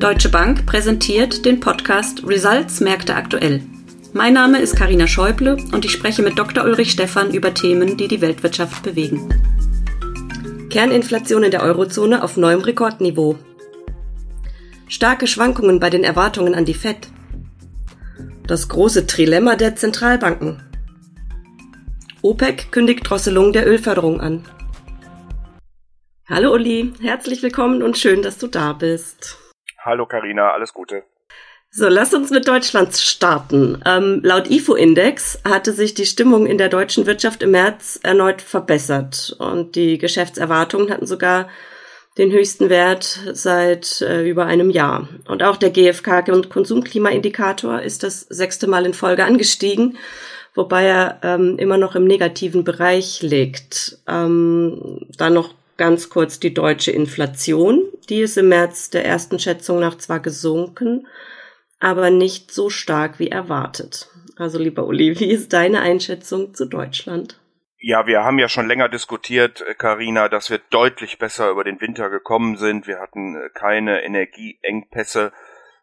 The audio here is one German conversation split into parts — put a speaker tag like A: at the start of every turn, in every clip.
A: Deutsche Bank präsentiert den Podcast Results Märkte aktuell. Mein Name ist Karina Schäuble und ich spreche mit Dr. Ulrich Stephan über Themen, die die Weltwirtschaft bewegen. Kerninflation in der Eurozone auf neuem Rekordniveau. Starke Schwankungen bei den Erwartungen an die Fed. Das große Trilemma der Zentralbanken. OPEC kündigt Drosselung der Ölförderung an. Hallo Uli, herzlich willkommen und schön, dass du da bist.
B: Hallo Karina, alles Gute.
A: So, lass uns mit Deutschland starten. Ähm, laut IFO-Index hatte sich die Stimmung in der deutschen Wirtschaft im März erneut verbessert und die Geschäftserwartungen hatten sogar den höchsten Wert seit äh, über einem Jahr. Und auch der GfK-Konsumklimaindikator ist das sechste Mal in Folge angestiegen, wobei er ähm, immer noch im negativen Bereich liegt. Ähm, dann noch ganz kurz die deutsche Inflation. Die ist im März der ersten Schätzung nach zwar gesunken, aber nicht so stark wie erwartet. Also lieber Uli, wie ist deine Einschätzung zu Deutschland?
B: Ja, wir haben ja schon länger diskutiert, Karina, äh, dass wir deutlich besser über den Winter gekommen sind. Wir hatten äh, keine Energieengpässe.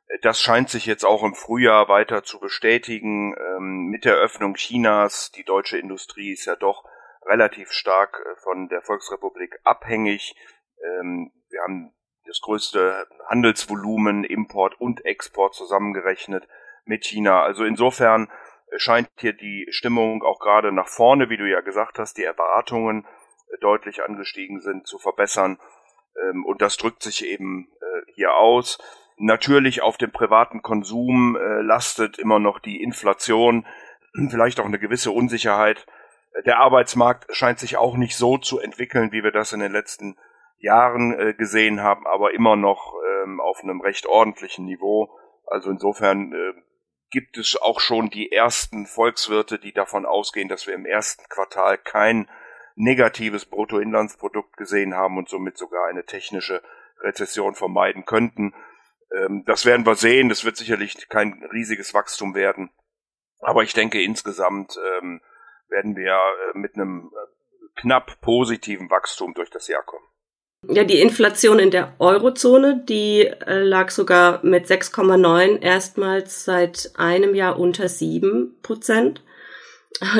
B: Äh, das scheint sich jetzt auch im Frühjahr weiter zu bestätigen. Ähm, mit der Öffnung Chinas, die deutsche Industrie ist ja doch relativ stark äh, von der Volksrepublik abhängig. Ähm, wir haben das größte Handelsvolumen, Import und Export zusammengerechnet mit China. Also insofern äh, scheint hier die Stimmung auch gerade nach vorne, wie du ja gesagt hast, die Erwartungen äh, deutlich angestiegen sind, zu verbessern. Ähm, und das drückt sich eben hier aus. Natürlich auf dem privaten Konsum lastet immer noch die Inflation, vielleicht auch eine gewisse Unsicherheit der Arbeitsmarkt scheint sich auch nicht so zu entwickeln, wie wir das in den letzten Jahren äh, gesehen haben, aber immer noch ähm, auf einem recht ordentlichen Niveau. Also insofern äh, gibt es auch schon die ersten Volkswirte, die davon ausgehen, dass wir im ersten Quartal kein negatives Bruttoinlandsprodukt gesehen haben und somit sogar eine technische Rezession vermeiden könnten. Ähm, das werden wir sehen. Das wird sicherlich kein riesiges Wachstum werden. Aber ich denke insgesamt ähm, werden wir äh, mit einem äh, knapp positiven Wachstum durch das Jahr kommen.
A: Ja, die Inflation in der Eurozone, die äh, lag sogar mit 6,9 erstmals seit einem Jahr unter 7 Prozent.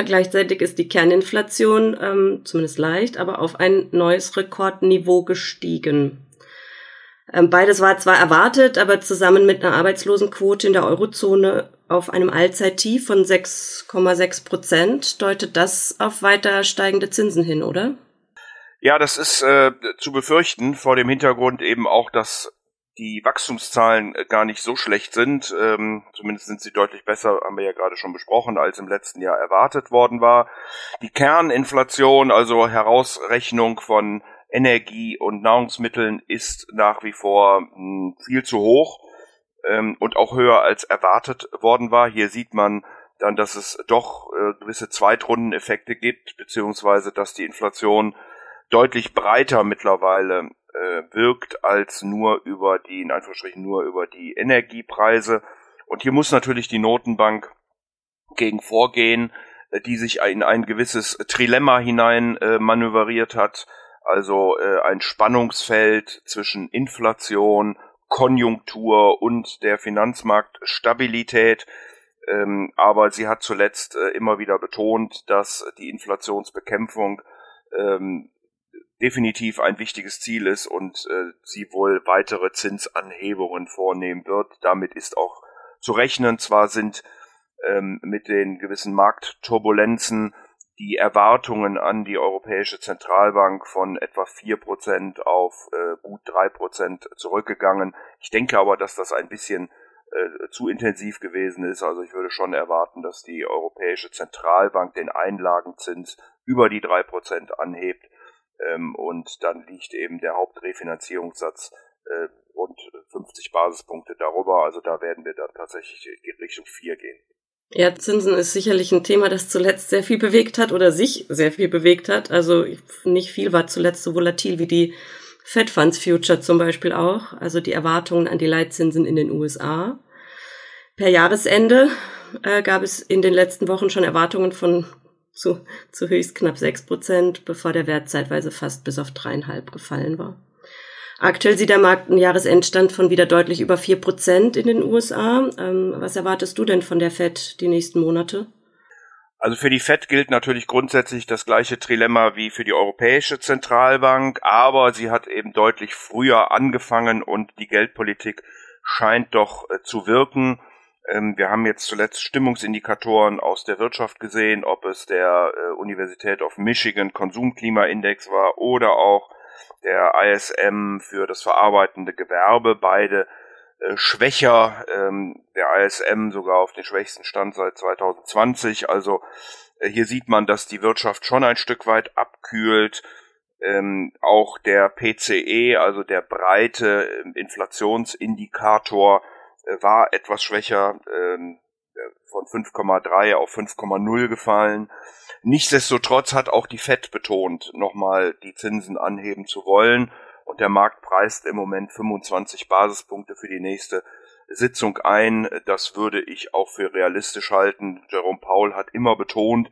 A: Gleichzeitig ist die Kerninflation ähm, zumindest leicht, aber auf ein neues Rekordniveau gestiegen. Ähm, beides war zwar erwartet, aber zusammen mit einer Arbeitslosenquote in der Eurozone auf einem Allzeittief von 6,6 Prozent deutet das auf weiter steigende Zinsen hin, oder?
B: Ja, das ist äh, zu befürchten vor dem Hintergrund eben auch, dass die Wachstumszahlen äh, gar nicht so schlecht sind. Ähm, zumindest sind sie deutlich besser, haben wir ja gerade schon besprochen, als im letzten Jahr erwartet worden war. Die Kerninflation, also Herausrechnung von Energie und Nahrungsmitteln ist nach wie vor mh, hm, viel zu hoch ähm, und auch höher als erwartet worden war. Hier sieht man dann, dass es doch äh, gewisse Zweitrundeneffekte gibt, beziehungsweise dass die Inflation deutlich breiter mittlerweile äh, wirkt als nur über die, in Anführungsstrichen nur über die Energiepreise. Und hier muss natürlich die Notenbank gegen vorgehen, äh, die sich in ein gewisses Trilemma hinein äh, manövriert hat also äh, ein Spannungsfeld zwischen Inflation, Konjunktur und der Finanzmarktstabilität. Ähm, aber sie hat zuletzt äh, immer wieder betont, dass die Inflationsbekämpfung ähm, definitiv ein wichtiges Ziel ist und äh, sie wohl weitere Zinsanhebungen vornehmen wird. Damit ist auch zu rechnen. Zwar sind ähm, mit den gewissen Marktturbulenzen die Erwartungen an die Europäische Zentralbank von etwa vier Prozent auf äh, gut drei Prozent zurückgegangen. Ich denke aber, dass das ein bisschen äh, zu intensiv gewesen ist. Also ich würde schon erwarten, dass die Europäische Zentralbank den Einlagenzins über die drei Prozent anhebt. Ähm, und dann liegt eben der Hauptrefinanzierungssatz äh, rund 50 Basispunkte darüber. Also da werden wir dann tatsächlich in Richtung vier gehen.
A: Ja, Zinsen ist sicherlich ein Thema, das zuletzt sehr viel bewegt hat oder sich sehr viel bewegt hat. Also nicht viel war zuletzt so volatil wie die Fed Funds Future zum Beispiel auch. Also die Erwartungen an die Leitzinsen in den USA. Per Jahresende äh, gab es in den letzten Wochen schon Erwartungen von zu, zu höchst knapp sechs Prozent, bevor der Wert zeitweise fast bis auf dreieinhalb gefallen war. Aktuell sieht der Markt einen Jahresendstand von wieder deutlich über vier Prozent in den USA. Ähm, was erwartest du denn von der Fed die nächsten Monate?
B: Also für die Fed gilt natürlich grundsätzlich das gleiche Trilemma wie für die Europäische Zentralbank, aber sie hat eben deutlich früher angefangen und die Geldpolitik scheint doch äh, zu wirken. Ähm, wir haben jetzt zuletzt Stimmungsindikatoren aus der Wirtschaft gesehen, ob es der äh, Universität of Michigan Konsumklimaindex war oder auch der ISM für das verarbeitende Gewerbe, beide äh, schwächer, ähm, der ISM sogar auf den schwächsten Stand seit 2020. Also äh, hier sieht man, dass die Wirtschaft schon ein Stück weit abkühlt. Ähm, auch der PCE, also der breite äh, Inflationsindikator, äh, war etwas schwächer, ähm, von 5,3 auf 5,0 gefallen. Nichtsdestotrotz hat auch die Fed betont, nochmal die Zinsen anheben zu wollen. Und der Markt preist im Moment 25 Basispunkte für die nächste Sitzung ein. Das würde ich auch für realistisch halten. Jerome Paul hat immer betont,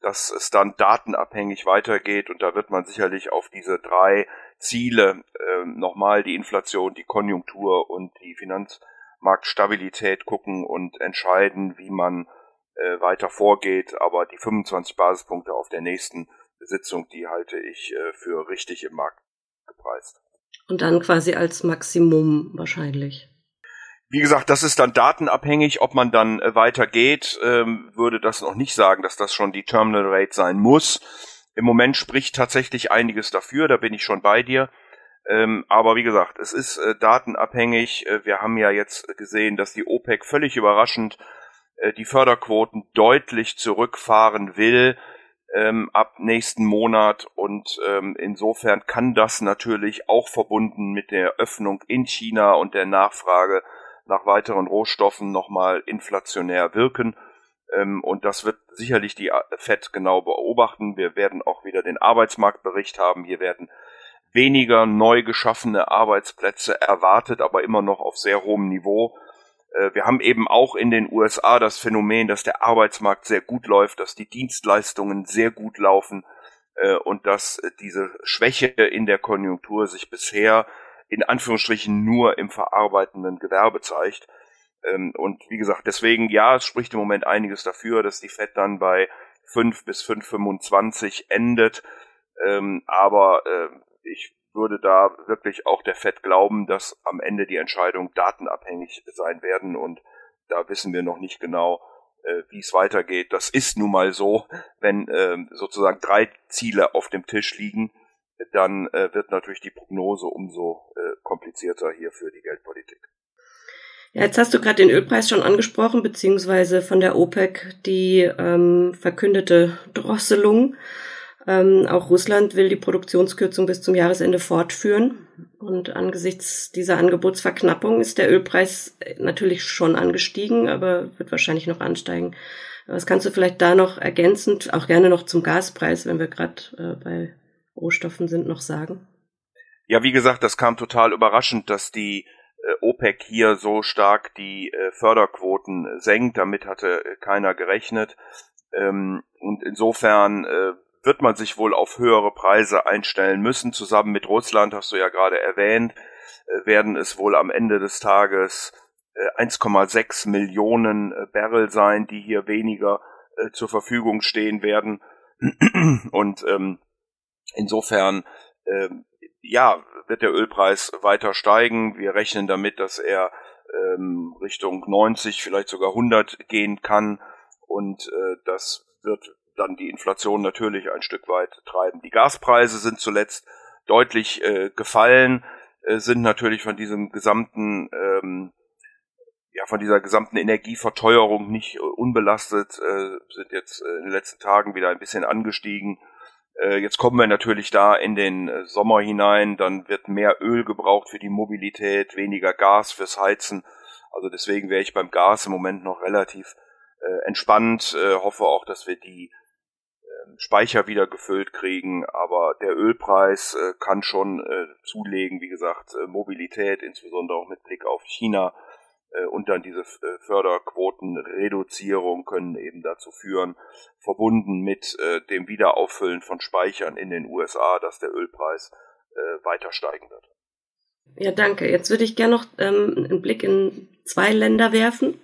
B: dass es dann datenabhängig weitergeht und da wird man sicherlich auf diese drei Ziele äh, nochmal die Inflation, die Konjunktur und die Finanz Marktstabilität gucken und entscheiden, wie man äh, weiter vorgeht. Aber die 25 Basispunkte auf der nächsten Sitzung, die halte ich äh, für richtig im Markt gepreist.
A: Und dann quasi als Maximum wahrscheinlich.
B: Wie gesagt, das ist dann datenabhängig, ob man dann äh, weitergeht, ähm, würde das noch nicht sagen, dass das schon die Terminal Rate sein muss. Im Moment spricht tatsächlich einiges dafür, da bin ich schon bei dir. Ähm, aber wie gesagt, es ist äh, datenabhängig. Äh, wir haben ja jetzt gesehen, dass die OPEC völlig überraschend äh, die Förderquoten deutlich zurückfahren will ähm, ab nächsten Monat. Und ähm, insofern kann das natürlich auch verbunden mit der Öffnung in China und der Nachfrage nach weiteren Rohstoffen nochmal inflationär wirken. Ähm, und das wird sicherlich die äh, FED genau beobachten. Wir werden auch wieder den Arbeitsmarktbericht haben. Hier werden weniger neu geschaffene Arbeitsplätze erwartet, aber immer noch auf sehr hohem Niveau. Äh, wir haben eben auch in den USA das Phänomen, dass der Arbeitsmarkt sehr gut läuft, dass die Dienstleistungen sehr gut laufen äh, und dass diese Schwäche in der Konjunktur sich bisher in Anführungsstrichen nur im verarbeitenden Gewerbe zeigt. Ähm, und wie gesagt, deswegen, ja, es spricht im Moment einiges dafür, dass die FED dann bei 5 bis 5,25 endet. Ähm, aber äh, ich würde da wirklich auch der FED glauben, dass am Ende die Entscheidungen datenabhängig sein werden und da wissen wir noch nicht genau, äh, wie es weitergeht. Das ist nun mal so, wenn äh, sozusagen drei Ziele auf dem Tisch liegen, dann äh, wird natürlich die Prognose umso äh, komplizierter hier für die Geldpolitik.
A: Ja, jetzt hast du gerade den Ölpreis schon angesprochen, beziehungsweise von der OPEC die ähm, verkündete Drosselung. Ähm, auch Russland will die Produktionskürzung bis zum Jahresende fortführen. Und angesichts dieser Angebotsverknappung ist der Ölpreis natürlich schon angestiegen, aber wird wahrscheinlich noch ansteigen. Was kannst du vielleicht da noch ergänzend, auch gerne noch zum Gaspreis, wenn wir gerade äh, bei Rohstoffen sind, noch sagen?
B: Ja, wie gesagt, das kam total überraschend, dass die äh, OPEC hier so stark die äh, Förderquoten senkt. Damit hatte äh, keiner gerechnet. Ähm, und insofern äh, wird man sich wohl auf höhere Preise einstellen müssen. Zusammen mit Russland, hast du ja gerade erwähnt, äh, werden es wohl am Ende des Tages 1,6 äh, Millionen äh, Barrel sein, die hier weniger zur Verfügung stehen werden. Und ähm, insofern, ähm, ja, wird der Ölpreis weiter steigen. Wir rechnen damit, dass er ähm, Richtung 90, vielleicht sogar 100 gehen kann. Und äh, das wird dann die Inflation natürlich ein Stück weit treiben. Die Gaspreise sind zuletzt deutlich äh, gefallen, äh, sind natürlich von diesem gesamten ähm, ja, von dieser gesamten Energieverteuerung nicht äh, unbelastet, äh, sind jetzt äh, in den letzten Tagen wieder ein bisschen angestiegen. Äh, jetzt kommen wir natürlich da in den Sommer hinein, dann wird mehr Öl gebraucht für die Mobilität, weniger Gas fürs Heizen. Also deswegen wäre ich beim Gas im Moment noch relativ äh, entspannt, äh, hoffe auch, dass wir die Speicher wieder gefüllt kriegen, aber der Ölpreis äh, kann schon äh, zulegen, wie gesagt, äh, Mobilität, insbesondere auch mit Blick auf China äh, und dann diese äh, Förderquotenreduzierung können eben dazu führen, verbunden mit äh, dem Wiederauffüllen von Speichern in den USA, dass der Ölpreis weiter steigen wird.
A: Ja, danke. Jetzt würde ich gerne noch ähm, einen Blick in zwei Länder werfen.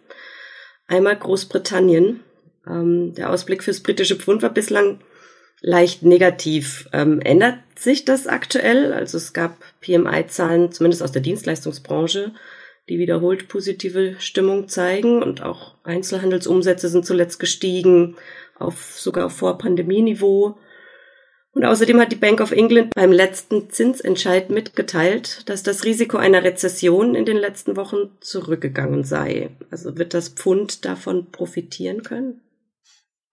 A: Einmal Großbritannien. Ähm, der Ausblick fürs britische Pfund war bislang leicht negativ. Ähm, ändert sich das aktuell? Also es gab PMI-Zahlen, zumindest aus der Dienstleistungsbranche, die wiederholt positive Stimmung zeigen und auch Einzelhandelsumsätze sind zuletzt gestiegen auf sogar vor Pandemieniveau. Und außerdem hat die Bank of England beim letzten Zinsentscheid mitgeteilt, dass das Risiko einer Rezession in den letzten Wochen zurückgegangen sei. Also wird das Pfund davon profitieren können?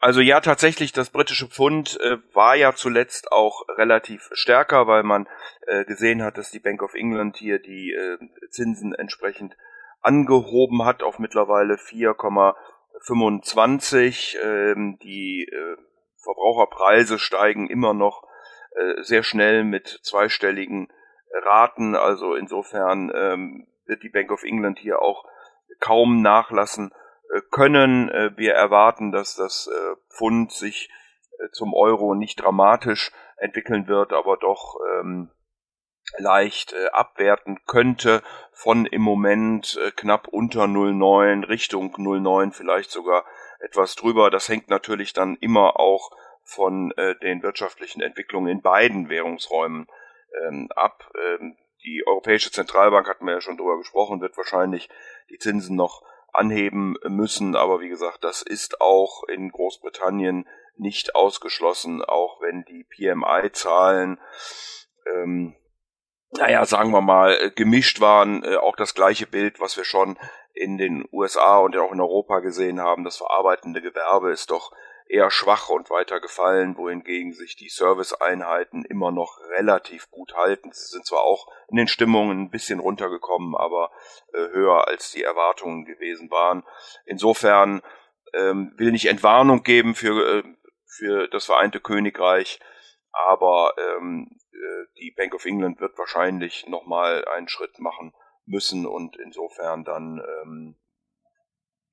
B: Also ja, tatsächlich, das britische Pfund äh, war ja zuletzt auch relativ stärker, weil man äh, gesehen hat, dass die Bank of England hier die äh, Zinsen entsprechend angehoben hat auf mittlerweile 4,25. Ähm, die äh, Verbraucherpreise steigen immer noch äh, sehr schnell mit zweistelligen Raten. Also insofern ähm, wird die Bank of England hier auch kaum nachlassen können. Äh, wir erwarten, dass das äh, Pfund sich äh, zum Euro nicht dramatisch entwickeln wird, aber doch ähm, leicht äh, abwerten könnte von im Moment äh, knapp unter 0,9 Richtung 0,9 vielleicht sogar etwas drüber. Das hängt natürlich dann immer auch von äh, den wirtschaftlichen Entwicklungen in beiden Währungsräumen ähm, ab. Ähm, die Europäische Zentralbank, hatten wir ja schon drüber gesprochen, wird wahrscheinlich die Zinsen noch anheben müssen. Aber wie gesagt, das ist auch in Großbritannien nicht ausgeschlossen, auch wenn die PMI-Zahlen, ähm, naja, sagen wir mal, gemischt waren. Äh, auch das gleiche Bild, was wir schon in den USA und auch in Europa gesehen haben. Das verarbeitende Gewerbe ist doch eher schwach und weiter gefallen, wohingegen sich die Serviceeinheiten immer noch relativ gut halten. Sie sind zwar auch in den Stimmungen ein bisschen runtergekommen, aber äh, höher als die Erwartungen gewesen waren. Insofern ähm, will nicht Entwarnung geben für, äh, für das Vereinte Königreich, aber ähm, äh, die Bank of England wird wahrscheinlich nochmal einen Schritt machen müssen und insofern dann ähm,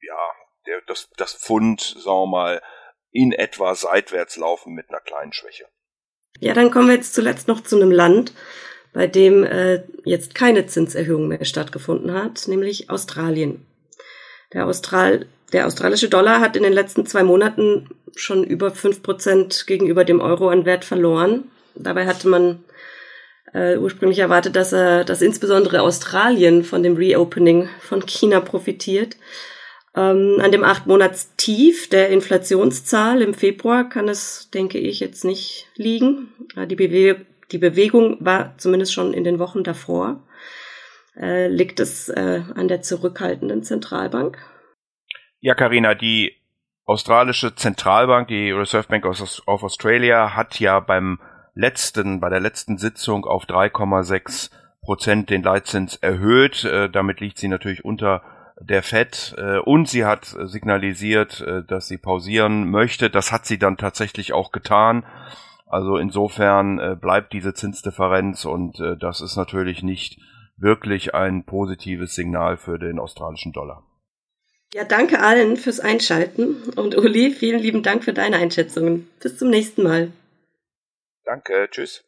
B: ja der, das, das Pfund, sagen wir mal, in etwa seitwärts laufen mit einer kleinen Schwäche.
A: Ja, dann kommen wir jetzt zuletzt noch zu einem Land, bei dem äh, jetzt keine Zinserhöhung mehr stattgefunden hat, nämlich Australien. Der, Austral der australische Dollar hat in den letzten zwei Monaten schon über fünf Prozent gegenüber dem Euro an Wert verloren. Dabei hatte man äh, ursprünglich erwartet, dass, er, dass insbesondere Australien von dem Reopening von China profitiert. Ähm, an dem acht Monats Tief der Inflationszahl im Februar kann es, denke ich, jetzt nicht liegen. Die, Bewe die Bewegung war zumindest schon in den Wochen davor. Äh, liegt es äh, an der zurückhaltenden Zentralbank?
B: Ja, Karina, die australische Zentralbank, die Reserve Bank of Australia, hat ja beim letzten, bei der letzten Sitzung auf 3,6 Prozent den Leitzins erhöht. Äh, damit liegt sie natürlich unter der FED äh, und sie hat signalisiert, äh, dass sie pausieren möchte. Das hat sie dann tatsächlich auch getan. Also insofern äh, bleibt diese Zinsdifferenz und äh, das ist natürlich nicht wirklich ein positives Signal für den australischen Dollar.
A: Ja, danke allen fürs Einschalten und Uli, vielen lieben Dank für deine Einschätzungen. Bis zum nächsten Mal.
B: Danke, tschüss.